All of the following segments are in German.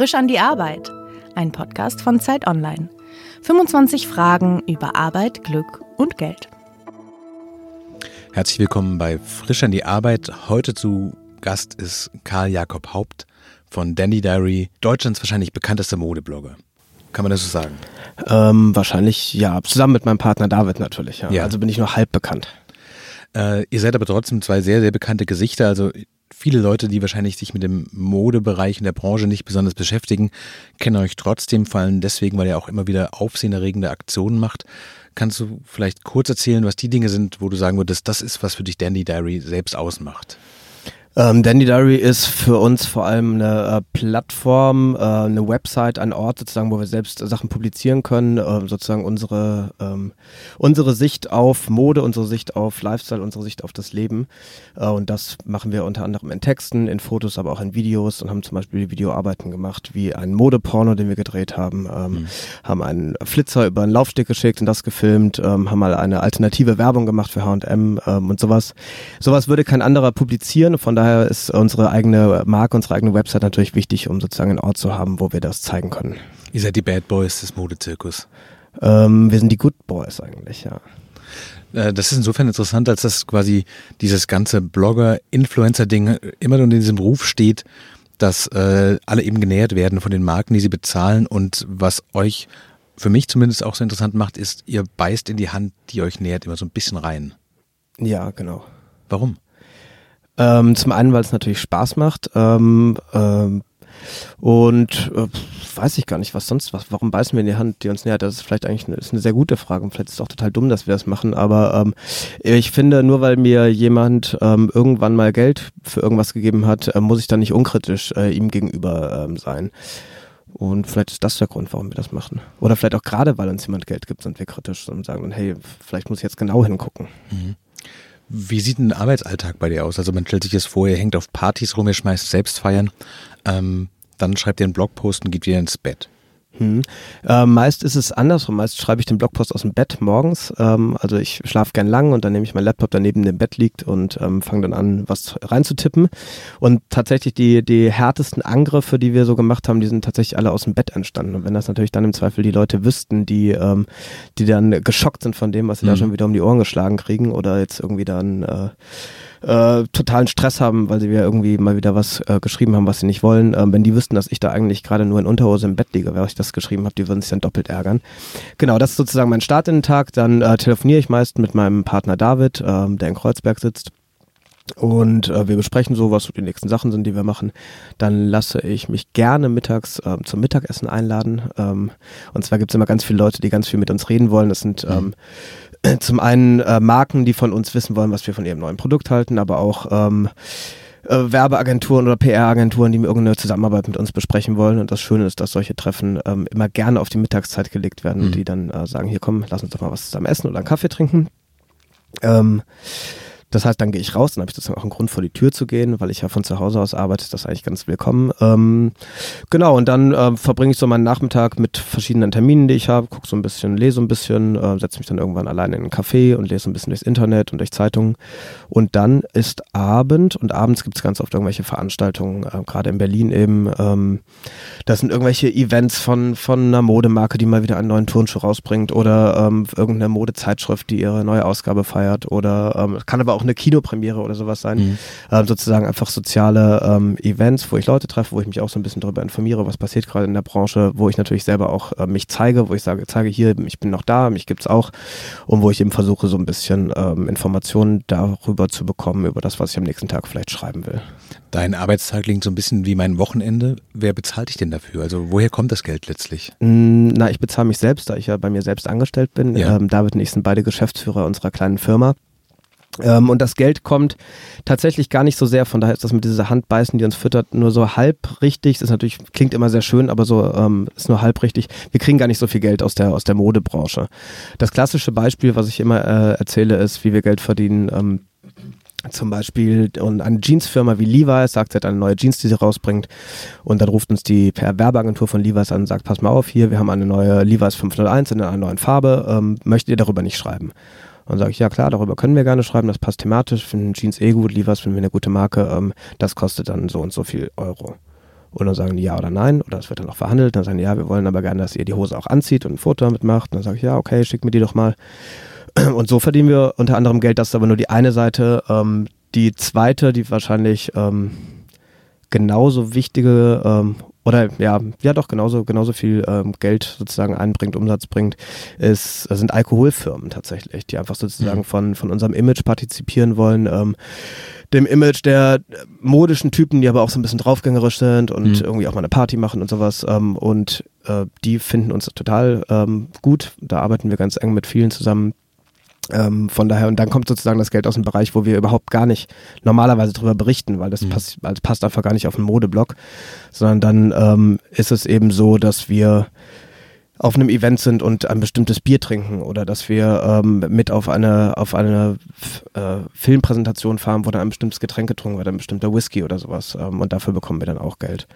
Frisch an die Arbeit, ein Podcast von Zeit Online. 25 Fragen über Arbeit, Glück und Geld. Herzlich willkommen bei Frisch an die Arbeit. Heute zu Gast ist Karl Jakob Haupt von Dandy Diary, Deutschlands wahrscheinlich bekanntester Modeblogger. Kann man das so sagen? Ähm, wahrscheinlich ja, zusammen mit meinem Partner David natürlich. Ja. ja. Also bin ich nur halb bekannt. Äh, ihr seid aber trotzdem zwei sehr, sehr bekannte Gesichter. Also viele Leute, die wahrscheinlich sich mit dem Modebereich in der Branche nicht besonders beschäftigen, kennen euch trotzdem, vor allem deswegen, weil ihr auch immer wieder aufsehenerregende Aktionen macht. Kannst du vielleicht kurz erzählen, was die Dinge sind, wo du sagen würdest, das ist, was für dich Dandy Diary selbst ausmacht? Ähm, Dandy Diary ist für uns vor allem eine äh, Plattform, äh, eine Website, ein Ort sozusagen, wo wir selbst Sachen publizieren können, äh, sozusagen unsere, ähm, unsere Sicht auf Mode, unsere Sicht auf Lifestyle, unsere Sicht auf das Leben. Äh, und das machen wir unter anderem in Texten, in Fotos, aber auch in Videos und haben zum Beispiel Videoarbeiten gemacht, wie ein Modeporno, den wir gedreht haben, ähm, mhm. haben einen Flitzer über einen Laufsteg geschickt und das gefilmt, ähm, haben mal eine alternative Werbung gemacht für H&M ähm, und sowas. Sowas würde kein anderer publizieren, von daher ist unsere eigene Marke, unsere eigene Website natürlich wichtig, um sozusagen einen Ort zu haben, wo wir das zeigen können. Ihr seid die Bad Boys des Modezirkus. Ähm, wir sind die Good Boys eigentlich, ja. Äh, das ist insofern interessant, als dass quasi dieses ganze Blogger-Influencer-Ding immer nur in diesem Ruf steht, dass äh, alle eben genähert werden von den Marken, die sie bezahlen. Und was euch für mich zumindest auch so interessant macht, ist, ihr beißt in die Hand, die euch nähert, immer so ein bisschen rein. Ja, genau. Warum? Ähm, zum einen, weil es natürlich Spaß macht. Ähm, ähm, und äh, weiß ich gar nicht, was sonst was. Warum beißen wir in die Hand, die uns nähert? Das ist vielleicht eigentlich eine, ist eine sehr gute Frage. Und vielleicht ist es auch total dumm, dass wir das machen. Aber ähm, ich finde, nur weil mir jemand ähm, irgendwann mal Geld für irgendwas gegeben hat, äh, muss ich dann nicht unkritisch äh, ihm gegenüber ähm, sein. Und vielleicht ist das der Grund, warum wir das machen. Oder vielleicht auch gerade, weil uns jemand Geld gibt, sind wir kritisch und sagen, hey, vielleicht muss ich jetzt genau hingucken. Mhm. Wie sieht ein Arbeitsalltag bei dir aus? Also man stellt sich das vor, ihr hängt auf Partys rum, ihr schmeißt selbst feiern, ähm, dann schreibt ihr einen Blogpost und geht wieder ins Bett. Hm. Äh, meist ist es andersrum. Meist schreibe ich den Blogpost aus dem Bett morgens. Ähm, also ich schlafe gern lang und dann nehme ich meinen Laptop, der neben dem Bett liegt und ähm, fange dann an, was reinzutippen. Und tatsächlich die, die härtesten Angriffe, die wir so gemacht haben, die sind tatsächlich alle aus dem Bett entstanden. Und wenn das natürlich dann im Zweifel die Leute wüssten, die, ähm, die dann geschockt sind von dem, was sie mhm. da schon wieder um die Ohren geschlagen kriegen oder jetzt irgendwie dann äh, äh, totalen Stress haben, weil sie ja irgendwie mal wieder was äh, geschrieben haben, was sie nicht wollen. Ähm, wenn die wüssten, dass ich da eigentlich gerade nur in Unterhose im Bett liege, während ich das geschrieben habe, die würden sich dann doppelt ärgern. Genau, das ist sozusagen mein Start in den Tag. Dann äh, telefoniere ich meist mit meinem Partner David, ähm, der in Kreuzberg sitzt. Und äh, wir besprechen so, was so die nächsten Sachen sind, die wir machen. Dann lasse ich mich gerne mittags ähm, zum Mittagessen einladen. Ähm, und zwar gibt es immer ganz viele Leute, die ganz viel mit uns reden wollen. Das sind ähm, zum einen äh, Marken, die von uns wissen wollen, was wir von ihrem neuen Produkt halten, aber auch ähm, äh, Werbeagenturen oder PR-Agenturen, die irgendeine Zusammenarbeit mit uns besprechen wollen. Und das Schöne ist, dass solche Treffen ähm, immer gerne auf die Mittagszeit gelegt werden, mhm. die dann äh, sagen, hier komm, lass uns doch mal was zusammen essen oder einen Kaffee trinken. Ähm, das heißt, dann gehe ich raus, dann habe ich sozusagen auch einen Grund vor die Tür zu gehen, weil ich ja von zu Hause aus arbeite, ist das eigentlich ganz willkommen. Ähm, genau, und dann äh, verbringe ich so meinen Nachmittag mit verschiedenen Terminen, die ich habe, gucke so ein bisschen, lese ein bisschen, äh, setze mich dann irgendwann alleine in einen Café und lese ein bisschen durchs Internet und durch Zeitungen. Und dann ist Abend und abends gibt es ganz oft irgendwelche Veranstaltungen, äh, gerade in Berlin eben. Ähm, das sind irgendwelche Events von, von einer Modemarke, die mal wieder einen neuen Turnschuh rausbringt oder ähm, irgendeine Modezeitschrift, die ihre neue Ausgabe feiert oder ähm, kann aber auch auch eine Kinopremiere oder sowas sein. Mhm. Ähm, sozusagen einfach soziale ähm, Events, wo ich Leute treffe, wo ich mich auch so ein bisschen darüber informiere, was passiert gerade in der Branche, wo ich natürlich selber auch äh, mich zeige, wo ich sage, zeige hier, ich bin noch da, mich gibt's auch und wo ich eben versuche, so ein bisschen ähm, Informationen darüber zu bekommen, über das, was ich am nächsten Tag vielleicht schreiben will. Dein Arbeitstag klingt so ein bisschen wie mein Wochenende. Wer bezahlt dich denn dafür? Also woher kommt das Geld letztlich? Mm, na, ich bezahle mich selbst, da ich ja bei mir selbst angestellt bin. Ja. Ähm, David und ich sind beide Geschäftsführer unserer kleinen Firma. Ähm, und das Geld kommt tatsächlich gar nicht so sehr, von daher ist das mit dieser Handbeißen, die uns füttert, nur so halb richtig. Das ist natürlich, klingt immer sehr schön, aber so ähm, ist nur halb richtig. Wir kriegen gar nicht so viel Geld aus der, aus der Modebranche. Das klassische Beispiel, was ich immer äh, erzähle, ist, wie wir Geld verdienen. Ähm, zum Beispiel und eine Jeansfirma wie Levi's sagt, sie hat eine neue Jeans, die sie rausbringt und dann ruft uns die per Werbeagentur von Levi's an und sagt, pass mal auf, hier, wir haben eine neue Levi's 501 in einer neuen Farbe, ähm, möchtet ihr darüber nicht schreiben? Und sage ich, ja klar, darüber können wir gerne schreiben, das passt thematisch, finden Jeans eh gut, Levi's finden wir eine gute Marke, ähm, das kostet dann so und so viel Euro. Und dann sagen die ja oder nein, oder es wird dann auch verhandelt. Dann sagen die, ja, wir wollen aber gerne, dass ihr die Hose auch anzieht und ein Foto damit macht. Und dann sage ich, ja, okay, schick mir die doch mal. Und so verdienen wir unter anderem Geld. Das ist aber nur die eine Seite. Ähm, die zweite, die wahrscheinlich ähm, genauso wichtige ähm, oder ja, ja doch genauso genauso viel ähm, Geld sozusagen einbringt, Umsatz bringt, ist sind Alkoholfirmen tatsächlich, die einfach sozusagen mhm. von von unserem Image partizipieren wollen, ähm, dem Image der modischen Typen, die aber auch so ein bisschen draufgängerisch sind und mhm. irgendwie auch mal eine Party machen und sowas ähm, und äh, die finden uns total ähm, gut. Da arbeiten wir ganz eng mit vielen zusammen ähm, von daher, und dann kommt sozusagen das Geld aus dem Bereich, wo wir überhaupt gar nicht normalerweise drüber berichten, weil das mhm. passt, also passt einfach gar nicht auf den Modeblock, sondern dann ähm, ist es eben so, dass wir auf einem Event sind und ein bestimmtes Bier trinken oder dass wir ähm, mit auf eine auf eine äh, Filmpräsentation fahren, wo dann ein bestimmtes Getränk getrunken wird, ein bestimmter Whisky oder sowas ähm, und dafür bekommen wir dann auch Geld.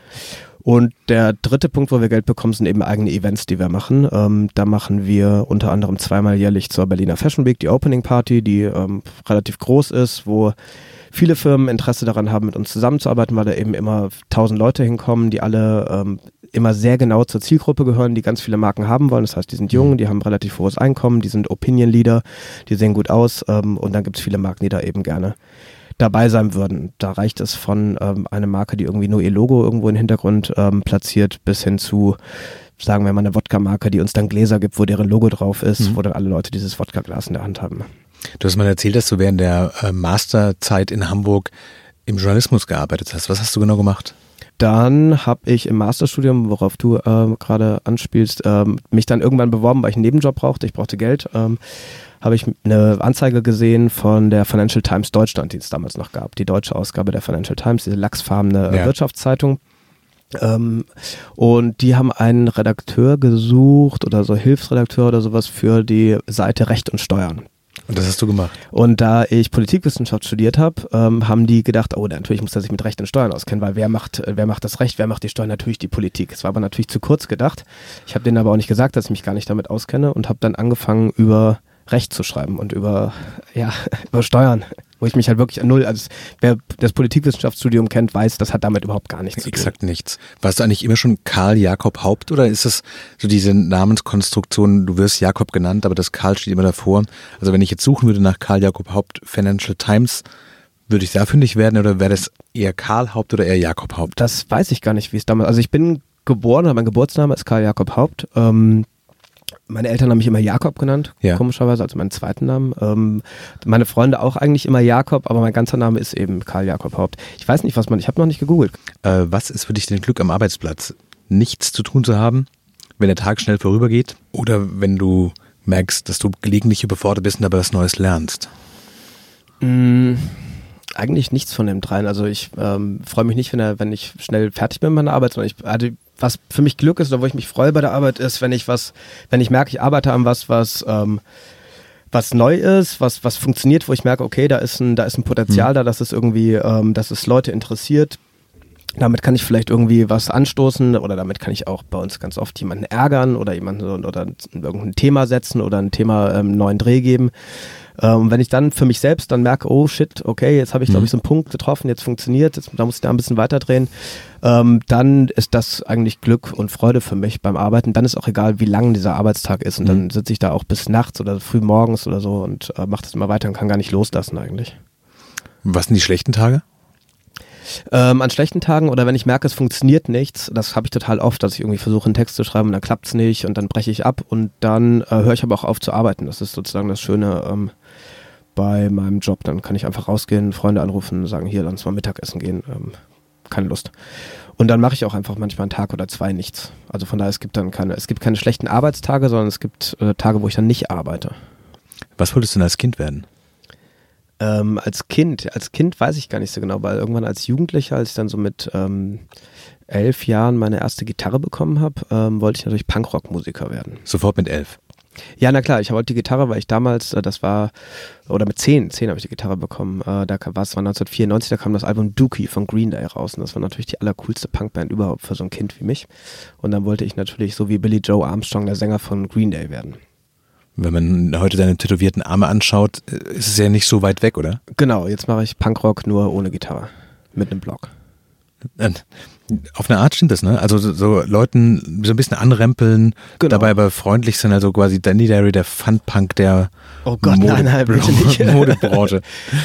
Und der dritte Punkt, wo wir Geld bekommen, sind eben eigene Events, die wir machen. Ähm, da machen wir unter anderem zweimal jährlich zur Berliner Fashion Week die Opening Party, die ähm, relativ groß ist, wo viele Firmen Interesse daran haben, mit uns zusammenzuarbeiten, weil da eben immer tausend Leute hinkommen, die alle ähm, immer sehr genau zur Zielgruppe gehören, die ganz viele Marken haben wollen. Das heißt, die sind jung, mhm. die haben relativ hohes Einkommen, die sind Opinion Leader, die sehen gut aus ähm, und dann gibt es viele Marken, die da eben gerne dabei sein würden. Da reicht es von ähm, einer Marke, die irgendwie nur ihr Logo irgendwo im Hintergrund ähm, platziert, bis hin zu, sagen wir mal, eine Wodka-Marke, die uns dann Gläser gibt, wo deren Logo drauf ist, mhm. wo dann alle Leute dieses Wodka-Glas in der Hand haben. Du hast mal erzählt, dass du während der äh, Masterzeit in Hamburg im Journalismus gearbeitet hast. Was hast du genau gemacht? Dann habe ich im Masterstudium, worauf du äh, gerade anspielst, ähm, mich dann irgendwann beworben, weil ich einen Nebenjob brauchte. Ich brauchte Geld. Ähm, habe ich eine Anzeige gesehen von der Financial Times Deutschland, die es damals noch gab. Die deutsche Ausgabe der Financial Times, diese lachsfarbene ja. Wirtschaftszeitung. Ähm, und die haben einen Redakteur gesucht oder so Hilfsredakteur oder sowas für die Seite Recht und Steuern. Und das hast du gemacht. Und da ich Politikwissenschaft studiert habe, ähm, haben die gedacht, oh, natürlich muss er sich mit Recht und Steuern auskennen, weil wer macht, wer macht das Recht, wer macht die Steuern? Natürlich die Politik. Es war aber natürlich zu kurz gedacht. Ich habe denen aber auch nicht gesagt, dass ich mich gar nicht damit auskenne und habe dann angefangen über Recht zu schreiben und über, ja, über Steuern, wo ich mich halt wirklich an null, also wer das Politikwissenschaftsstudium kennt, weiß, das hat damit überhaupt gar nichts zu tun. Exakt nichts. Warst du eigentlich immer schon Karl Jakob Haupt oder ist es so diese Namenskonstruktion, du wirst Jakob genannt, aber das Karl steht immer davor. Also wenn ich jetzt suchen würde nach Karl Jakob Haupt Financial Times, würde ich da fündig werden oder wäre das eher Karl Haupt oder eher Jakob Haupt? Das weiß ich gar nicht, wie es damals, also ich bin geboren, mein Geburtsname ist Karl Jakob Haupt. Ähm, meine Eltern haben mich immer Jakob genannt, ja. komischerweise, also meinen zweiten Namen. Ähm, meine Freunde auch eigentlich immer Jakob, aber mein ganzer Name ist eben Karl Jakob Haupt. Ich weiß nicht, was man, ich habe noch nicht gegoogelt. Äh, was ist für dich denn Glück am Arbeitsplatz? Nichts zu tun zu haben, wenn der Tag schnell vorübergeht? Oder wenn du merkst, dass du gelegentlich überfordert bist und dabei was Neues lernst? Mm, eigentlich nichts von dem dreien. Also ich ähm, freue mich nicht, wenn, er, wenn ich schnell fertig bin mit meiner Arbeit, sondern ich, also was für mich Glück ist oder wo ich mich freue bei der Arbeit ist, wenn ich was, wenn ich merke, ich arbeite an was, was ähm, was neu ist, was, was funktioniert, wo ich merke, okay, da ist ein, da ist ein Potenzial mhm. da, dass es irgendwie, ähm, dass es Leute interessiert. Damit kann ich vielleicht irgendwie was anstoßen oder damit kann ich auch bei uns ganz oft jemanden ärgern oder jemanden oder irgendein Thema setzen oder ein Thema ähm, neuen Dreh geben. Ähm, wenn ich dann für mich selbst dann merke, oh shit, okay, jetzt habe ich, glaube mhm. ich, so einen Punkt getroffen, jetzt funktioniert, jetzt, da muss ich da ein bisschen weiterdrehen, ähm, dann ist das eigentlich Glück und Freude für mich beim Arbeiten. Dann ist auch egal, wie lang dieser Arbeitstag ist. Und mhm. dann sitze ich da auch bis nachts oder früh morgens oder so und äh, mache das immer weiter und kann gar nicht loslassen eigentlich. Was sind die schlechten Tage? Ähm, an schlechten Tagen oder wenn ich merke, es funktioniert nichts, das habe ich total oft, dass ich irgendwie versuche, einen Text zu schreiben und dann klappt es nicht und dann breche ich ab und dann äh, höre ich aber auch auf zu arbeiten. Das ist sozusagen das Schöne ähm, bei meinem Job. Dann kann ich einfach rausgehen, Freunde anrufen und sagen, hier, lass uns mal Mittagessen gehen. Ähm, keine Lust. Und dann mache ich auch einfach manchmal einen Tag oder zwei nichts. Also von daher, es gibt dann keine, es gibt keine schlechten Arbeitstage, sondern es gibt äh, Tage, wo ich dann nicht arbeite. Was wolltest du denn als Kind werden? Ähm, als Kind, als Kind weiß ich gar nicht so genau, weil irgendwann als Jugendlicher, als ich dann so mit ähm, elf Jahren meine erste Gitarre bekommen habe, ähm, wollte ich natürlich Punkrock-Musiker werden. Sofort mit elf? Ja, na klar, ich wollte die Gitarre, weil ich damals, äh, das war, oder mit zehn, zehn habe ich die Gitarre bekommen. Äh, da war es war 1994, da kam das Album Dookie von Green Day raus und das war natürlich die allercoolste Punkband überhaupt für so ein Kind wie mich. Und dann wollte ich natürlich so wie Billy Joe Armstrong der Sänger von Green Day werden. Wenn man heute deine tätowierten Arme anschaut, äh, ist es ja nicht so weit weg, oder? Genau, jetzt mache ich Punkrock nur ohne Gitarre. Mit einem Block. Auf eine Art stimmt das, ne? Also so, so Leuten so ein bisschen anrempeln, Genau. dabei aber freundlich sind, also quasi Danny Derry, der Funpunk der Oh Gott, nein, nein, nicht. Modebranche.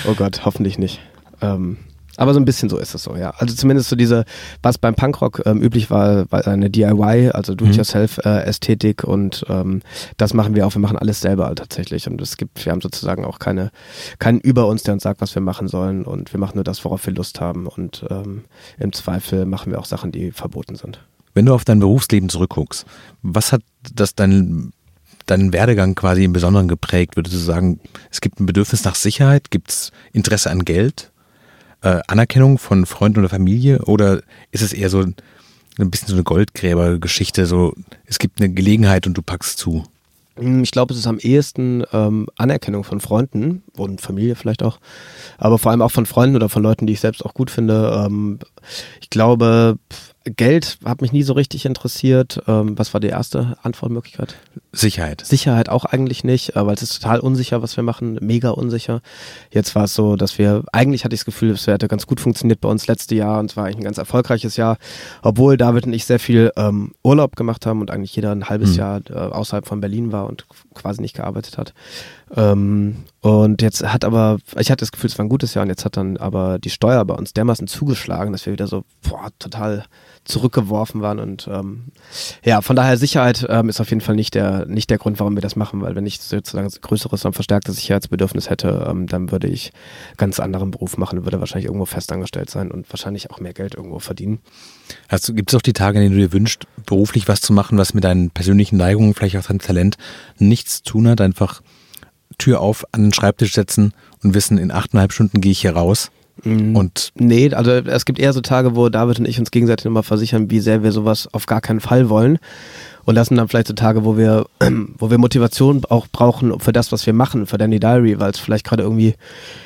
Oh Gott, hoffentlich nicht. Ähm, aber so ein bisschen so ist es so, ja. Also zumindest so diese, was beim Punkrock ähm, üblich war, war eine DIY, also Do-it-yourself-Ästhetik und ähm, das machen wir auch. Wir machen alles selber tatsächlich und es gibt, wir haben sozusagen auch keine, keinen über uns, der uns sagt, was wir machen sollen und wir machen nur das, worauf wir Lust haben und ähm, im Zweifel machen wir auch Sachen, die verboten sind. Wenn du auf dein Berufsleben zurückguckst, was hat das dein, deinen Werdegang quasi im Besonderen geprägt? Würdest du sagen, es gibt ein Bedürfnis nach Sicherheit? Gibt es Interesse an Geld? Äh, Anerkennung von Freunden oder Familie? Oder ist es eher so ein bisschen so eine Goldgräbergeschichte, so es gibt eine Gelegenheit und du packst zu? Hm, Ich glaube, es ist am ehesten ähm, Anerkennung von Freunden und Familie vielleicht auch, aber vor allem auch von Freunden oder von Leuten, die ich selbst auch gut finde. Ähm, ich glaube, Geld hat mich nie so richtig interessiert. Ähm, was war die erste Antwortmöglichkeit? Sicherheit. Sicherheit auch eigentlich nicht, äh, weil es ist total unsicher, was wir machen, mega unsicher. Jetzt war es so, dass wir, eigentlich hatte ich das Gefühl, es hätte ganz gut funktioniert bei uns letzte Jahr und es war eigentlich ein ganz erfolgreiches Jahr, obwohl David und ich sehr viel ähm, Urlaub gemacht haben und eigentlich jeder ein halbes Mhm. Jahr äh, außerhalb von Berlin war und quasi nicht gearbeitet hat. Ähm, und jetzt hat aber, ich hatte das Gefühl, es war ein gutes Jahr und jetzt hat dann aber die Steuer bei uns dermaßen zugeschlagen, dass wir wieder so boah, total zurückgeworfen waren und ähm, ja, von daher Sicherheit ähm, ist auf jeden Fall nicht der, nicht der Grund, warum wir das machen, weil wenn ich sozusagen größeres und verstärktes Sicherheitsbedürfnis hätte, ähm, dann würde ich ganz anderen Beruf machen, würde wahrscheinlich irgendwo festangestellt sein und wahrscheinlich auch mehr Geld irgendwo verdienen. Also gibt es auch die Tage, in denen du dir wünschst, beruflich was zu machen, was mit deinen persönlichen Neigungen, vielleicht auch deinem Talent nichts zu tun hat? Einfach Tür auf, an den Schreibtisch setzen und wissen, in achteinhalb Stunden gehe ich hier raus. Und Nee, also es gibt eher so Tage, wo David und ich uns gegenseitig nochmal versichern, wie sehr wir sowas auf gar keinen Fall wollen. Und das sind dann vielleicht so Tage, wo wir, wo wir Motivation auch brauchen für das, was wir machen, für Danny Diary, weil es vielleicht gerade irgendwie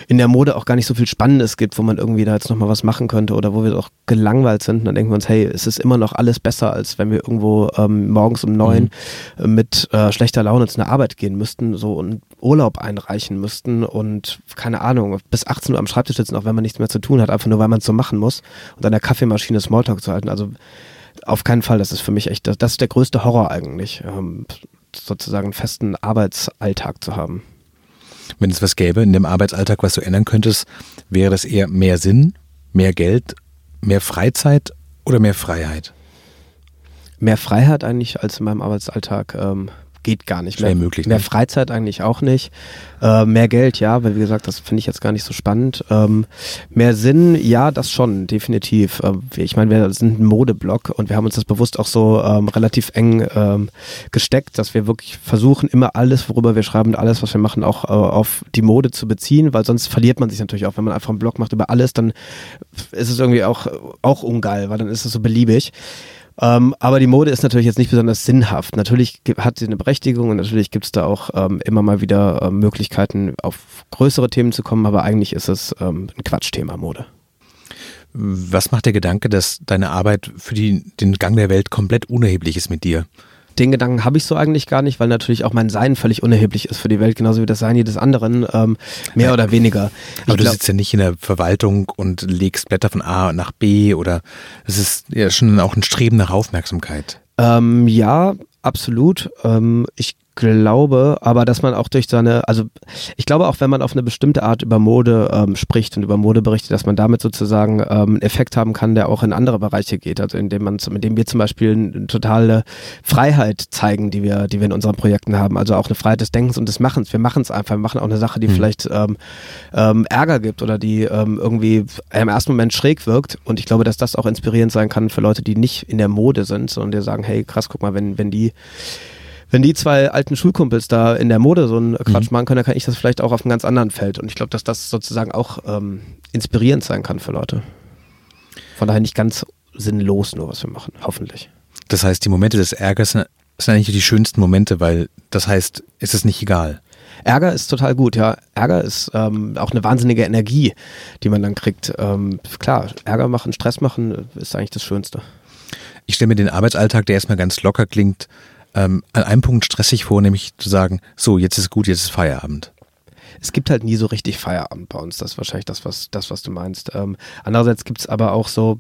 in der Mode auch gar nicht so viel Spannendes gibt, wo man irgendwie da jetzt nochmal was machen könnte oder wo wir auch gelangweilt sind. Und dann denken wir uns, hey, es ist immer noch alles besser, als wenn wir irgendwo ähm, morgens um neun äh, mit äh, schlechter Laune zu einer Arbeit gehen müssten, so einen Urlaub einreichen müssten und keine Ahnung, bis 18 Uhr am Schreibtisch sitzen, auch wenn man nichts mehr zu tun hat, einfach nur, weil man es so machen muss und an der Kaffeemaschine Smalltalk zu halten. Also auf keinen Fall, das ist für mich echt, das, ist der größte Horror eigentlich, ähm, sozusagen einen festen Arbeitsalltag zu haben. wenn es was gäbe in dem Arbeitsalltag, was du ändern könntest, wäre das eher mehr Sinn, mehr Geld, mehr Freizeit oder mehr Freiheit? Mehr Freiheit eigentlich als in meinem Arbeitsalltag ähm, geht gar nicht. Mehr, möglich, Mehr ne? Freizeit eigentlich auch nicht. Äh, mehr Geld, ja, weil wie gesagt, das finde ich jetzt gar nicht so spannend. Ähm, mehr Sinn, ja, das schon, definitiv. Ähm, ich meine, wir sind ein Modeblock und wir haben uns das bewusst auch so ähm, relativ eng ähm, gesteckt, dass wir wirklich versuchen, immer alles, worüber wir schreiben und alles, was wir machen, auch äh, auf die Mode zu beziehen, weil sonst verliert man sich natürlich auch. Wenn man einfach einen Blog macht über alles, dann ist es irgendwie auch, auch ungeil, weil dann ist es so beliebig. Ähm, aber die Mode ist natürlich jetzt nicht besonders sinnhaft. Natürlich hat sie eine Berechtigung und natürlich gibt es da auch ähm, immer mal wieder ähm, Möglichkeiten, auf größere Themen zu kommen, aber eigentlich ist es ähm, ein Quatschthema Mode. Was macht der Gedanke, dass deine Arbeit für die, den Gang der Welt komplett unerheblich ist mit dir? Den Gedanken habe ich so eigentlich gar nicht, weil natürlich auch mein Sein völlig unerheblich ist für die Welt, genauso wie das Sein jedes anderen, ähm, mehr oder weniger. Aber Ich du glaub- sitzt ja nicht in der Verwaltung und legst Blätter von A nach B oder es ist ja schon auch ein Streben nach Aufmerksamkeit. Ähm, ja, absolut. Ähm, ich glaube aber, dass man auch durch seine, also ich glaube auch, wenn man auf eine bestimmte Art über Mode ähm, spricht und über Mode berichtet, dass man damit sozusagen ähm, einen Effekt haben kann, der auch in andere Bereiche geht. Also indem man, indem wir zum Beispiel eine totale Freiheit zeigen, die wir, die wir in unseren Projekten haben. Also auch eine Freiheit des Denkens und des Machens. Wir machen es einfach. Wir machen auch eine Sache, die Mhm. vielleicht ähm, ähm, Ärger gibt oder die ähm, irgendwie im ersten Moment schräg wirkt. Und ich glaube, dass das auch inspirierend sein kann für Leute, die nicht in der Mode sind, sondern die sagen, hey, krass, guck mal, wenn, wenn die wenn die zwei alten Schulkumpels da in der Mode so einen Quatsch machen können, dann kann ich das vielleicht auch auf einem ganz anderen Feld. Und ich glaube, dass das sozusagen auch ähm, inspirierend sein kann für Leute. Von daher nicht ganz sinnlos nur, was wir machen, hoffentlich. Das heißt, die Momente des Ärgers sind eigentlich die schönsten Momente, weil das heißt, es ist nicht egal. Ärger ist total gut, ja. Ärger ist ähm, auch eine wahnsinnige Energie, die man dann kriegt. Ähm, klar, Ärger machen, Stress machen ist eigentlich das Schönste. Ich stelle mir den Arbeitsalltag, der erstmal ganz locker klingt, ähm, an einem Punkt stressig vor, nämlich zu sagen, so, jetzt ist gut, jetzt ist Feierabend. es gibt halt nie so richtig Feierabend bei uns. Das ist wahrscheinlich das, was, das, was du meinst. Ähm, andererseits gibt es aber auch so,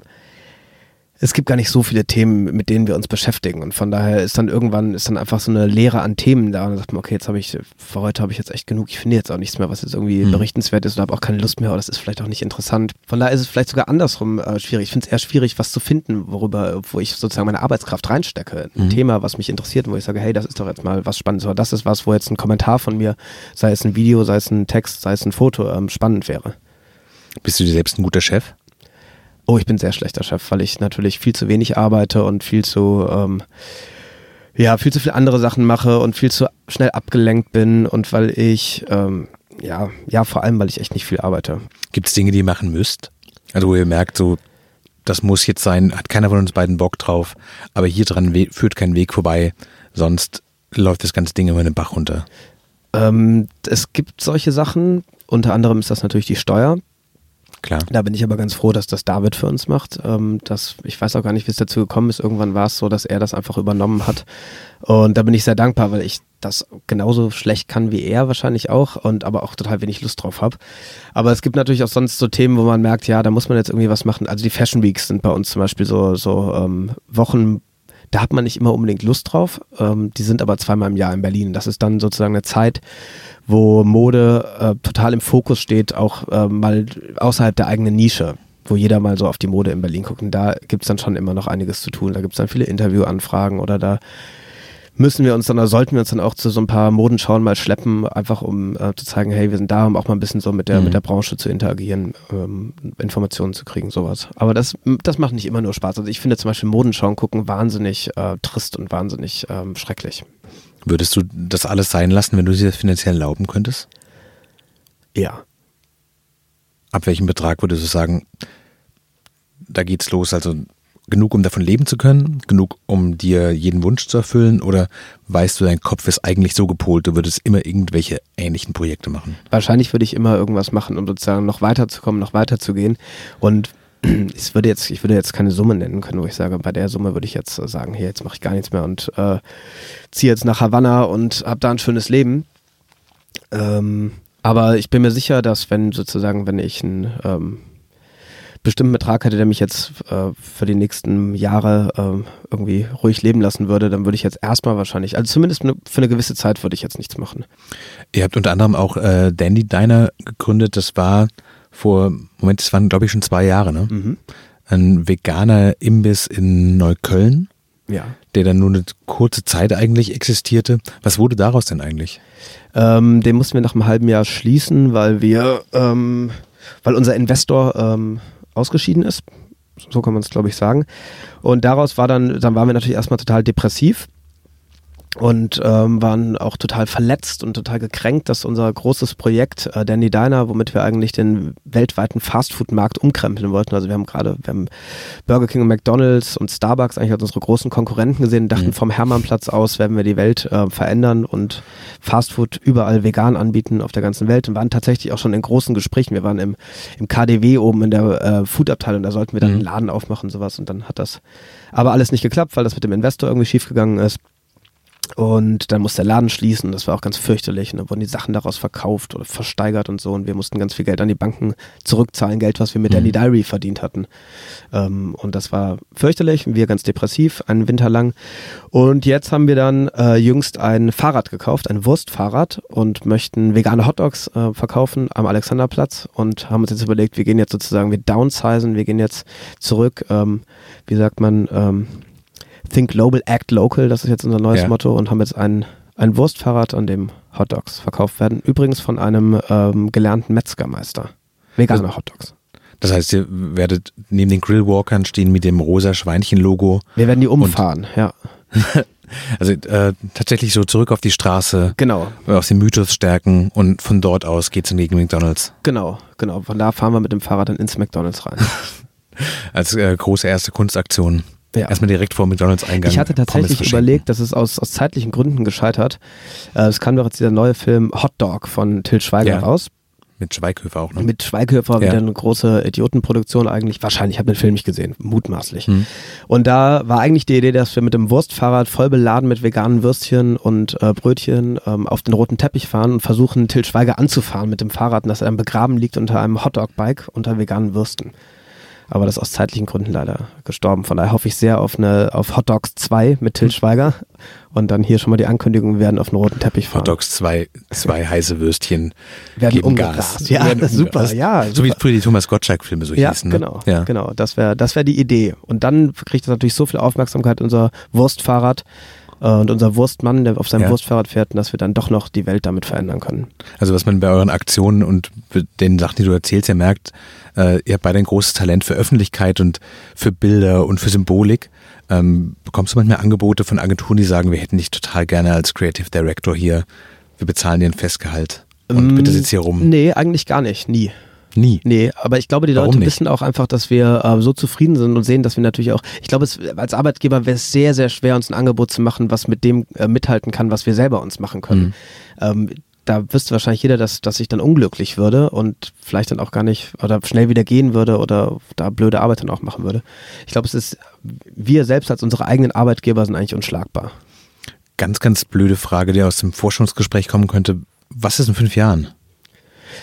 es gibt gar nicht so viele Themen, mit denen wir uns beschäftigen. Und von daher ist dann irgendwann ist dann einfach so eine Lehre an Themen da. Und dann sagt man, okay, jetzt habe ich, für heute habe ich jetzt echt genug. Ich finde jetzt auch nichts mehr, was jetzt irgendwie mhm. berichtenswert ist oder habe auch keine Lust mehr oder das ist vielleicht auch nicht interessant. Von daher ist es vielleicht sogar andersrum äh, schwierig. Ich finde es eher schwierig, was zu finden, worüber, wo ich sozusagen meine Arbeitskraft reinstecke. Ein mhm. Thema, was mich interessiert, wo ich sage, hey, das ist doch jetzt mal was Spannendes. Oder das ist was, wo jetzt ein Kommentar von mir, sei es ein Video, sei es ein Text, sei es ein Foto, ähm, spannend wäre. Bist du dir selbst ein guter Chef? Oh, ich bin sehr schlechter Chef, weil ich natürlich viel zu wenig arbeite und viel zu, ähm, ja, viel zu viele andere Sachen mache und viel zu schnell abgelenkt bin und weil ich, ähm, ja, ja, vor allem, weil ich echt nicht viel arbeite. Gibt es Dinge, die ihr machen müsst? Also wo ihr merkt, so, das muss jetzt sein, hat keiner von uns beiden Bock drauf, aber hier dran führt kein Weg vorbei, sonst läuft das ganze Ding immer in den Bach runter. Ähm, es gibt solche Sachen, unter anderem ist das natürlich die Steuer. Klar. Da bin ich aber ganz froh, dass das David für uns macht. Ähm, das, ich weiß auch gar nicht, wie es dazu gekommen ist. Irgendwann war es so, dass er das einfach übernommen hat. Und da bin ich sehr dankbar, weil ich das genauso schlecht kann wie er wahrscheinlich auch und aber auch total wenig Lust drauf habe. Aber es gibt natürlich auch sonst so Themen, wo man merkt, ja, da muss man jetzt irgendwie was machen. Also die Fashion Weeks sind bei uns zum Beispiel so, so ähm, Wochen, da hat man nicht immer unbedingt Lust drauf. Ähm, die sind aber zweimal im Jahr in Berlin. Das ist dann sozusagen eine Zeit, wo Mode äh, total im Fokus steht, auch äh, mal außerhalb der eigenen Nische, wo jeder mal so auf die Mode in Berlin guckt. Und da gibt es dann schon immer noch einiges zu tun. Da gibt es dann viele Interviewanfragen oder da müssen wir uns dann oder sollten wir uns dann auch zu so ein paar Modenschauen mal schleppen, einfach um äh, zu zeigen, hey, wir sind da, um auch mal ein bisschen so mit der, mhm. mit der Branche zu interagieren, ähm, Informationen zu kriegen, sowas. Aber das, das macht nicht immer nur Spaß. Also ich finde zum Beispiel Modenschauen gucken wahnsinnig äh, trist und wahnsinnig ähm, schrecklich. Würdest du das alles sein lassen, wenn du sie das finanziell erlauben könntest? Ja. Ab welchem Betrag würdest du sagen, da geht's los? Also genug, um davon leben zu können? Genug, um dir jeden Wunsch zu erfüllen? Oder weißt du, dein Kopf ist eigentlich so gepolt, du würdest immer irgendwelche ähnlichen Projekte machen? Wahrscheinlich würde ich immer irgendwas machen, um sozusagen noch weiterzukommen, noch weiterzugehen. Und ich würde jetzt, ich würde jetzt keine Summe nennen können, wo ich sage, bei der Summe würde ich jetzt sagen, hey, jetzt mache ich gar nichts mehr und äh, ziehe jetzt nach Havanna und habe da ein schönes Leben. Ähm, aber ich bin mir sicher, dass wenn sozusagen, wenn ich einen ähm, bestimmten Betrag hätte, der mich jetzt äh, für die nächsten Jahre äh, irgendwie ruhig leben lassen würde, dann würde ich jetzt erstmal wahrscheinlich, also zumindest für eine gewisse Zeit würde ich jetzt nichts machen. Ihr habt unter anderem auch äh, Dandy Diner gegründet. Das war vor, Moment, das waren glaube ich schon zwei Jahre, ne? Mhm. Ein veganer Imbiss in Neukölln. Ja. Der dann nur eine kurze Zeit eigentlich existierte. Was wurde daraus denn eigentlich? Ähm, den mussten wir nach einem halben Jahr schließen, weil wir, ähm, weil unser Investor ähm, ausgeschieden ist. So kann man es, glaube ich, sagen. Und daraus war dann, dann waren wir natürlich erstmal total depressiv und ähm, waren auch total verletzt und total gekränkt, dass unser großes Projekt äh, Dandy Diner, womit wir eigentlich den weltweiten Fastfood-Markt umkrempeln wollten. Also wir haben gerade, wir haben Burger King und McDonalds und Starbucks eigentlich als unsere großen Konkurrenten gesehen, dachten mhm. vom Hermannplatz aus werden wir die Welt äh, verändern und Fastfood überall vegan anbieten auf der ganzen Welt und waren tatsächlich auch schon in großen Gesprächen. Wir waren im, im KDW oben in der äh, Food-Abteilung, da sollten wir dann mhm. einen Laden aufmachen und sowas und dann hat das aber alles nicht geklappt, weil das mit dem Investor irgendwie schiefgegangen ist. Und dann musste der Laden schließen, das war auch ganz fürchterlich. Und dann wurden die Sachen daraus verkauft oder versteigert und so. Und wir mussten ganz viel Geld an die Banken zurückzahlen, Geld, was wir mit mhm. Danny Diary verdient hatten. Ähm, und das war fürchterlich, wir ganz depressiv, einen Winter lang. Und jetzt haben wir dann äh, jüngst ein Fahrrad gekauft, ein Wurstfahrrad und möchten vegane Hotdogs äh, verkaufen am Alexanderplatz und haben uns jetzt überlegt, wir gehen jetzt sozusagen, wir downsizen, wir gehen jetzt zurück, ähm, wie sagt man, ähm, Think Global, Act Local, das ist jetzt unser neues ja. Motto und haben jetzt ein, ein Wurstfahrrad, an dem Hotdogs verkauft werden. Übrigens von einem ähm, gelernten Metzgermeister. Vegane also, Hotdogs. Das heißt, ihr werdet neben den Grillwalkern stehen mit dem rosa Schweinchen-Logo. Wir werden die umfahren, ja. also äh, tatsächlich so zurück auf die Straße. Genau. Aus dem Mythos stärken und von dort aus geht es gegen McDonalds. Genau, genau. Von da fahren wir mit dem Fahrrad dann ins McDonalds rein. Als äh, große erste Kunstaktion. Ja. Erstmal direkt vor McDonalds Eingang. Ich hatte tatsächlich überlegt, dass es aus, aus zeitlichen Gründen gescheitert. Äh, es kam doch jetzt dieser neue Film Hot Dog von Till Schweiger ja. raus. Mit Schweighöfer auch, ne? Mit Schweighöfer, ja. wieder eine große Idiotenproduktion eigentlich. Wahrscheinlich, ich habe den Film nicht gesehen, mutmaßlich. Mhm. Und da war eigentlich die Idee, dass wir mit dem Wurstfahrrad voll beladen mit veganen Würstchen und äh, Brötchen ähm, auf den roten Teppich fahren und versuchen, Till Schweiger anzufahren mit dem Fahrrad und dass er dann begraben liegt unter einem Hotdog-Bike unter veganen Würsten. Aber das ist aus zeitlichen Gründen leider gestorben. Von daher hoffe ich sehr auf eine auf Hot Dogs 2 mit Till hm. Schweiger. Und dann hier schon mal die Ankündigung, wir werden auf einen roten Teppich fahren. Hot Dogs 2, zwei heiße Würstchen werden geben Gas. Ja, werden super. Ja, so wie früher die Thomas Gottschalk-Filme so ja, hießen. Ne? Genau, ja, genau. Das wäre das wär die Idee. Und dann kriegt das natürlich so viel Aufmerksamkeit, unser Wurstfahrrad und unser Wurstmann, der auf seinem ja. Wurstfahrrad fährt, dass wir dann doch noch die Welt damit verändern können. Also was man bei euren Aktionen und den Sachen, die du erzählst, ja merkt, äh, ihr habt beide ein großes Talent für Öffentlichkeit und für Bilder und für Symbolik. Ähm, bekommst du manchmal Angebote von Agenturen, die sagen, wir hätten dich total gerne als Creative Director hier, wir bezahlen dir ein Festgehalt und ähm, bitte sitz hier rum? Nee, eigentlich gar nicht, nie. Nie. Nee, aber ich glaube, die Warum Leute nicht? wissen auch einfach, dass wir äh, so zufrieden sind und sehen, dass wir natürlich auch, ich glaube, es, als Arbeitgeber wäre es sehr, sehr schwer, uns ein Angebot zu machen, was mit dem äh, mithalten kann, was wir selber uns machen können. Mhm. Ähm, da wüsste wahrscheinlich jeder, dass, dass ich dann unglücklich würde und vielleicht dann auch gar nicht oder schnell wieder gehen würde oder da blöde Arbeit dann auch machen würde. Ich glaube, es ist, wir selbst als unsere eigenen Arbeitgeber sind eigentlich unschlagbar. Ganz, ganz blöde Frage, die aus dem Forschungsgespräch kommen könnte. Was ist in fünf Jahren?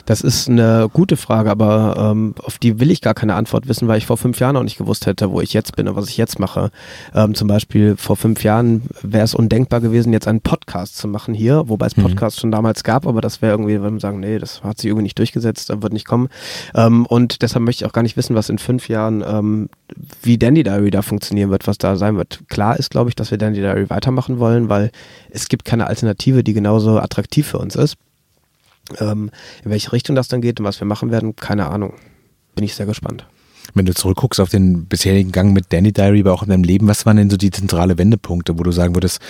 Das ist eine gute Frage, aber ähm, auf die will ich gar keine Antwort wissen, weil ich vor fünf Jahren auch nicht gewusst hätte, wo ich jetzt bin und was ich jetzt mache. Ähm, zum Beispiel vor fünf Jahren wäre es undenkbar gewesen, jetzt einen Podcast zu machen hier, wobei es mhm. Podcasts mhm. schon damals gab, aber das wäre irgendwie, wenn man sagen, nee, das hat sich irgendwie nicht durchgesetzt, da wird nicht kommen. Ähm, und deshalb möchte ich auch gar nicht wissen, was in fünf Jahren, ähm, wie Dandy Diary da funktionieren wird, was da sein wird. Klar ist, glaube ich, dass wir Dandy Diary weitermachen wollen, weil es gibt keine Alternative, die genauso attraktiv für uns ist. Ähm, in welche Richtung das dann geht und was wir machen werden, keine Ahnung. Bin ich sehr gespannt. Wenn du zurückguckst auf den bisherigen Gang mit Danny Diary, aber auch in deinem Leben, was waren denn so die zentrale Wendepunkte, wo du sagen würdest,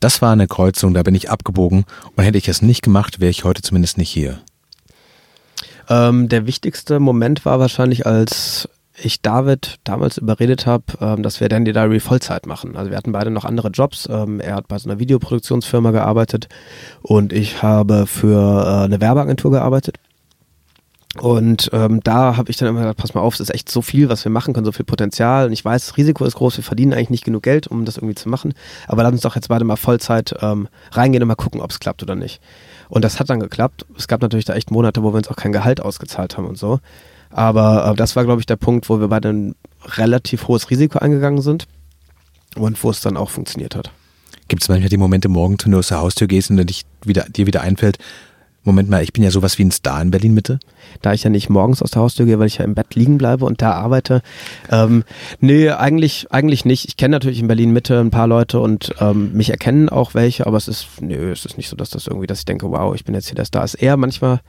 das war eine Kreuzung, da bin ich abgebogen und hätte ich es nicht gemacht, wäre ich heute zumindest nicht hier? Ähm, der wichtigste Moment war wahrscheinlich, als ich David damals überredet habe, ähm, dass wir Dandy Diary Vollzeit machen. Also wir hatten beide noch andere Jobs. Ähm, er hat bei so einer Videoproduktionsfirma gearbeitet und ich habe für äh, eine Werbeagentur gearbeitet. Und ähm, da habe ich dann immer gesagt, pass mal auf, es ist echt so viel, was wir machen können, so viel Potenzial. Und ich weiß, das Risiko ist groß, wir verdienen eigentlich nicht genug Geld, um das irgendwie zu machen. Aber lass uns doch jetzt beide mal Vollzeit ähm, reingehen und mal gucken, ob es klappt oder nicht. Und das hat dann geklappt. Es gab natürlich da echt Monate, wo wir uns auch kein Gehalt ausgezahlt haben und so. Aber äh, das war, glaube ich, der Punkt, wo wir beide ein relativ hohes Risiko eingegangen sind und wo es dann auch funktioniert hat. Gibt es manchmal die Momente morgens, wenn du aus der Haustür gehst und dich wieder, dir wieder einfällt, Moment mal, ich bin ja sowas wie ein Star in Berlin Mitte. Da ich ja nicht morgens aus der Haustür gehe, weil ich ja im Bett liegen bleibe und da arbeite. Ähm, nee, eigentlich, eigentlich nicht. Ich kenne natürlich in Berlin Mitte ein paar Leute und ähm, mich erkennen auch welche, aber es ist, nö, es ist nicht so, dass das irgendwie, dass ich denke, wow, ich bin jetzt hier der Star. Es ist eher manchmal,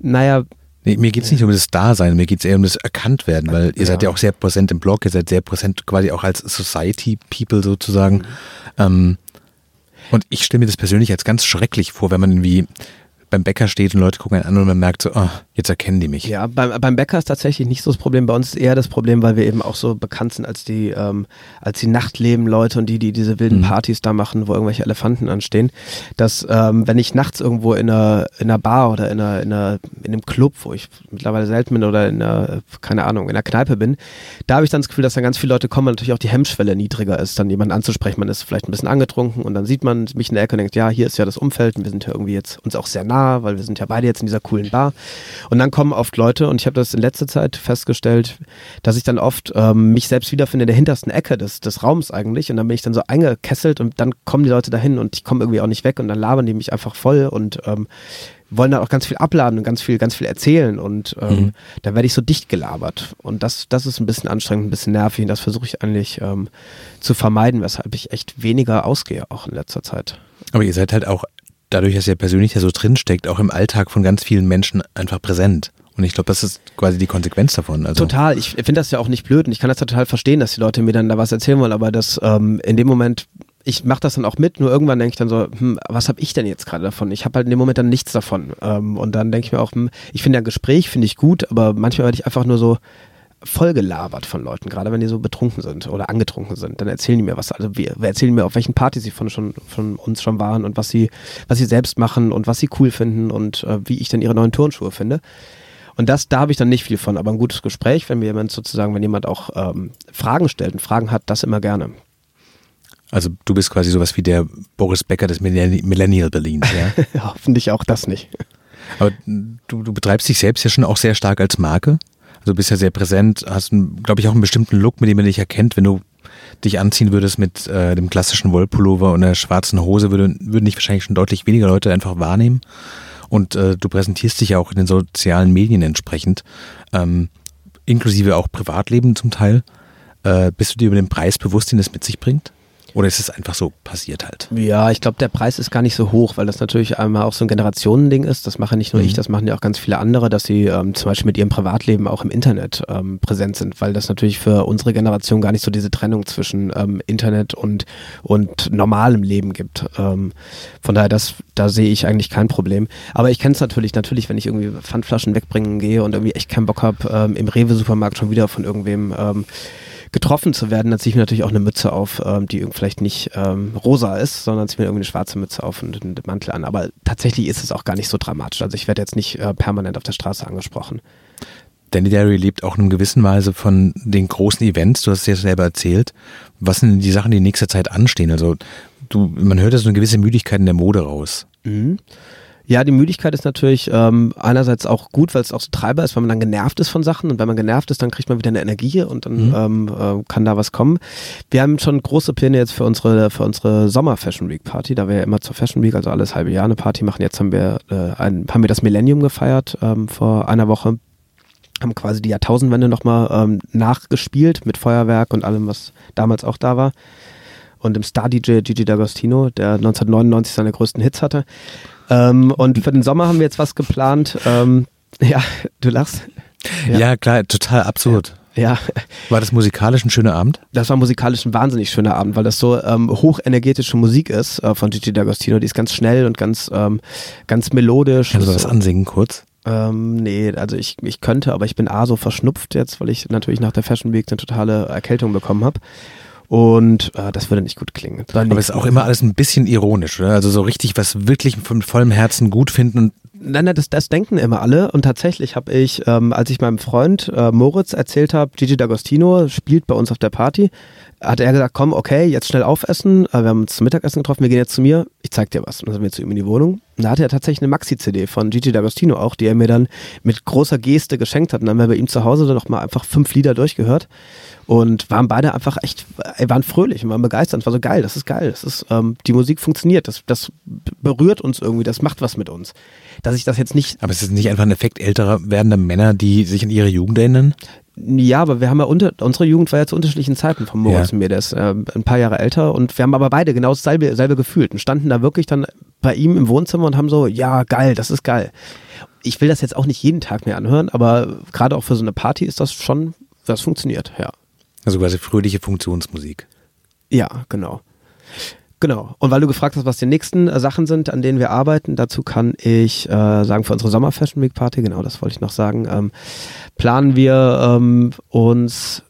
naja, Nee, mir geht es nicht um das Dasein, mir geht es eher um das Erkanntwerden, weil ihr ja. seid ja auch sehr präsent im Blog, ihr seid sehr präsent quasi auch als Society-People sozusagen. Mhm. Ähm, und ich stelle mir das persönlich als ganz schrecklich vor, wenn man irgendwie beim Bäcker steht und Leute gucken einen an und man merkt so, oh, jetzt erkennen die mich. Ja, beim, beim Bäcker ist tatsächlich nicht so das Problem. Bei uns ist eher das Problem, weil wir eben auch so bekannt sind als die, ähm, als die Nachtleben-Leute und die, die diese wilden mhm. Partys da machen, wo irgendwelche Elefanten anstehen. Dass, ähm, wenn ich nachts irgendwo in einer, in einer Bar oder in, einer, in, einer, in einem Club, wo ich mittlerweile selten bin oder in einer, keine Ahnung, in einer Kneipe bin, da habe ich dann das Gefühl, dass dann ganz viele Leute kommen und natürlich auch die Hemmschwelle niedriger ist, dann jemanden anzusprechen. Man ist vielleicht ein bisschen angetrunken und dann sieht man mich in der Ecke und denkt, ja, hier ist ja das Umfeld und wir sind ja irgendwie jetzt uns auch sehr nah, weil wir sind ja beide jetzt in dieser coolen Bar. Und dann kommen oft Leute, und ich habe das in letzter Zeit festgestellt, dass ich dann oft ähm, mich selbst wiederfinde in der hintersten Ecke des, des Raums eigentlich. Und dann bin ich dann so eingekesselt und dann kommen die Leute dahin und ich komme irgendwie auch nicht weg und dann labern die mich einfach voll und ähm, wollen dann auch ganz viel abladen und ganz viel, ganz viel erzählen und ähm, mhm. da werde ich so dicht gelabert und das, das ist ein bisschen anstrengend, ein bisschen nervig und das versuche ich eigentlich ähm, zu vermeiden, weshalb ich echt weniger ausgehe auch in letzter Zeit. Aber ihr seid halt auch dadurch, dass ihr persönlich ja so drinsteckt, auch im Alltag von ganz vielen Menschen einfach präsent. Und ich glaube, das ist quasi die Konsequenz davon. Also total. Ich finde das ja auch nicht blöd und ich kann das total verstehen, dass die Leute mir dann da was erzählen wollen, aber das ähm, in dem Moment, ich mache das dann auch mit, nur irgendwann denke ich dann so, hm, was habe ich denn jetzt gerade davon? Ich habe halt in dem Moment dann nichts davon. Ähm, und dann denke ich mir auch, hm, ich finde ja Gespräch, finde ich gut, aber manchmal werde ich einfach nur so, vollgelabert von Leuten, gerade wenn die so betrunken sind oder angetrunken sind. Dann erzählen die mir was. Also wir, wir erzählen mir, auf welchen Partys sie von, schon, von uns schon waren und was sie, was sie selbst machen und was sie cool finden und äh, wie ich dann ihre neuen Turnschuhe finde. Und das, da habe ich dann nicht viel von, aber ein gutes Gespräch, wenn mir jemand sozusagen, wenn jemand auch ähm, Fragen stellt und Fragen hat, das immer gerne. Also du bist quasi sowas wie der Boris Becker des Millennial Berlins, ja? Hoffentlich auch das nicht. Aber du, du betreibst dich selbst ja schon auch sehr stark als Marke. Also bist ja sehr präsent, hast, glaube ich, auch einen bestimmten Look, mit dem man dich erkennt. Wenn du dich anziehen würdest mit äh, dem klassischen Wollpullover und einer schwarzen Hose, würde, würden dich wahrscheinlich schon deutlich weniger Leute einfach wahrnehmen. Und äh, du präsentierst dich ja auch in den sozialen Medien entsprechend, ähm, inklusive auch Privatleben zum Teil. Äh, bist du dir über den Preis bewusst, den es mit sich bringt? Oder ist es einfach so passiert halt? Ja, ich glaube, der Preis ist gar nicht so hoch, weil das natürlich einmal auch so ein Generationending ist. Das mache nicht nur mhm. ich, das machen ja auch ganz viele andere, dass sie ähm, zum Beispiel mit ihrem Privatleben auch im Internet ähm, präsent sind, weil das natürlich für unsere Generation gar nicht so diese Trennung zwischen ähm, Internet und, und normalem Leben gibt. Ähm, von daher, das, da sehe ich eigentlich kein Problem. Aber ich kenne es natürlich, natürlich, wenn ich irgendwie Pfandflaschen wegbringen gehe und irgendwie echt keinen Bock habe, ähm, im Rewe-Supermarkt schon wieder von irgendwem ähm, getroffen zu werden, dann ziehe ich mir natürlich auch eine Mütze auf, ähm, die vielleicht nicht ähm, rosa ist, sondern ziehe mir irgendwie eine schwarze Mütze auf und einen Mantel an. Aber tatsächlich ist es auch gar nicht so dramatisch. Also ich werde jetzt nicht äh, permanent auf der Straße angesprochen. Danny Derry lebt auch in einer gewissen Weise von den großen Events. Du hast es ja selber erzählt. Was sind die Sachen, die in nächster Zeit anstehen? Also du, man hört ja so eine gewisse Müdigkeit in der Mode raus. Mhm. Ja, die Müdigkeit ist natürlich ähm, einerseits auch gut, weil es auch so Treiber ist, weil man dann genervt ist von Sachen und wenn man genervt ist, dann kriegt man wieder eine Energie und dann mhm. ähm, äh, kann da was kommen. Wir haben schon große Pläne jetzt für unsere für unsere Sommer Fashion Week Party, da wir ja immer zur Fashion Week, also alles halbe Jahr eine Party machen. Jetzt haben wir äh, ein, haben wir das Millennium gefeiert ähm, vor einer Woche haben quasi die Jahrtausendwende nochmal ähm, nachgespielt mit Feuerwerk und allem, was damals auch da war. Und im Star-DJ Gigi D'Agostino, der 1999 seine größten Hits hatte. Ähm, und für den Sommer haben wir jetzt was geplant. Ähm, ja, du lachst. Ja, ja klar, total absurd. Ja. War das musikalisch ein schöner Abend? Das war musikalisch ein wahnsinnig schöner Abend, weil das so ähm, hochenergetische Musik ist äh, von Gigi D'Agostino. Die ist ganz schnell und ganz, ähm, ganz melodisch. Kannst du das ansingen kurz? Ähm, nee, also ich, ich könnte, aber ich bin A so verschnupft jetzt, weil ich natürlich nach der Fashion Week eine totale Erkältung bekommen habe. Und äh, das würde nicht gut klingen. Aber es ist auch immer alles ein bisschen ironisch, oder? Also so richtig was wirklich von vollem Herzen gut finden und Nein, nein, das, das denken immer alle. Und tatsächlich habe ich, ähm, als ich meinem Freund äh, Moritz erzählt habe, Gigi D'Agostino spielt bei uns auf der Party, hat er gesagt, komm, okay, jetzt schnell aufessen. Äh, wir haben uns zum Mittagessen getroffen, wir gehen jetzt zu mir, ich zeig dir was. Und dann sind wir zu ihm in die Wohnung. Und da hatte er tatsächlich eine Maxi-CD von Gigi D'Agostino auch, die er mir dann mit großer Geste geschenkt hat. Und dann haben wir bei ihm zu Hause dann noch mal einfach fünf Lieder durchgehört und waren beide einfach echt, äh, waren fröhlich und waren begeistert. Es war so geil, das ist geil, das ist, ähm, die Musik funktioniert, das, das berührt uns irgendwie, das macht was mit uns. Dass ich das jetzt nicht. Aber es ist nicht einfach ein Effekt älterer werdender Männer, die sich an ihre Jugend erinnern? Ja, aber wir haben ja unter, unsere Jugend war ja zu unterschiedlichen Zeiten von Moritz ja. und mir. Der ist äh, ein paar Jahre älter und wir haben aber beide genau dasselbe, dasselbe gefühlt und standen da wirklich dann bei ihm im Wohnzimmer und haben so, ja, geil, das ist geil. Ich will das jetzt auch nicht jeden Tag mehr anhören, aber gerade auch für so eine Party ist das schon, das funktioniert, ja. Also quasi fröhliche Funktionsmusik. Ja, genau. Genau. Und weil du gefragt hast, was die nächsten äh, Sachen sind, an denen wir arbeiten, dazu kann ich äh, sagen, für unsere Sommer Fashion Week Party, genau das wollte ich noch sagen, ähm, planen wir ähm, uns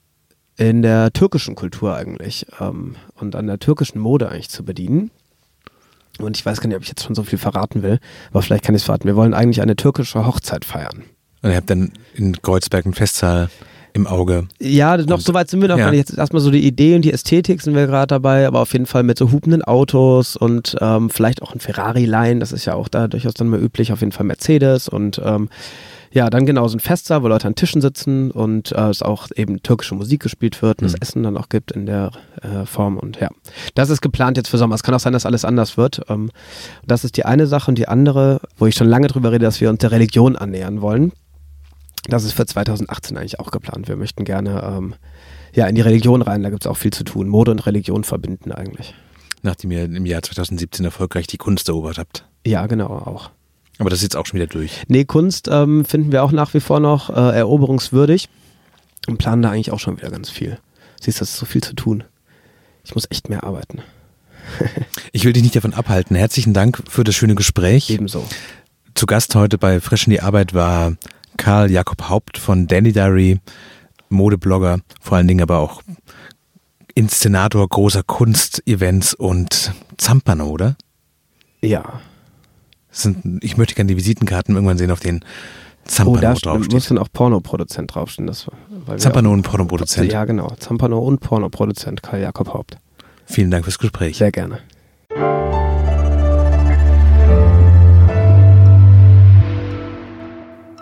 in der türkischen Kultur eigentlich ähm, und an der türkischen Mode eigentlich zu bedienen. Und ich weiß gar nicht, ob ich jetzt schon so viel verraten will, aber vielleicht kann ich es verraten. Wir wollen eigentlich eine türkische Hochzeit feiern. Und ihr habt dann in Kreuzberg einen Festsaal im Auge. Ja, noch so weit sind wir noch ja. Jetzt erstmal so die Idee und die Ästhetik sind wir gerade dabei, aber auf jeden Fall mit so hupenden Autos und ähm, vielleicht auch ein Ferrari-Line, das ist ja auch da durchaus dann mal üblich, auf jeden Fall Mercedes und ähm, ja, dann genau so ein Festsaal, wo Leute an Tischen sitzen und äh, es auch eben türkische Musik gespielt wird und mhm. das Essen dann auch gibt in der äh, Form. Und ja, das ist geplant jetzt für Sommer. Es kann auch sein, dass alles anders wird. Ähm, das ist die eine Sache und die andere, wo ich schon lange drüber rede, dass wir uns der Religion annähern wollen. Das ist für 2018 eigentlich auch geplant. Wir möchten gerne ähm, ja, in die Religion rein, da gibt es auch viel zu tun. Mode und Religion verbinden eigentlich. Nachdem ihr im Jahr 2017 erfolgreich die Kunst erobert habt. Ja, genau, auch. Aber das ist jetzt auch schon wieder durch. Nee, Kunst ähm, finden wir auch nach wie vor noch äh, eroberungswürdig und planen da eigentlich auch schon wieder ganz viel. Siehst du, das ist so viel zu tun. Ich muss echt mehr arbeiten. ich will dich nicht davon abhalten. Herzlichen Dank für das schöne Gespräch. Ebenso. Zu Gast heute bei Frisch in die Arbeit war Karl Jakob Haupt von Danny Diary, Modeblogger, vor allen Dingen aber auch Inszenator großer Kunstevents und Zampano, oder? Ja. Sind, ich möchte gerne die Visitenkarten irgendwann sehen, auf den Zampano oh, da draufsteht. muss dann auch Pornoproduzent draufstehen. Das, Zampano und Pornoproduzent. Ja, genau. Zampano und Pornoproduzent Karl Jakob Haupt. Vielen Dank fürs Gespräch. Sehr gerne.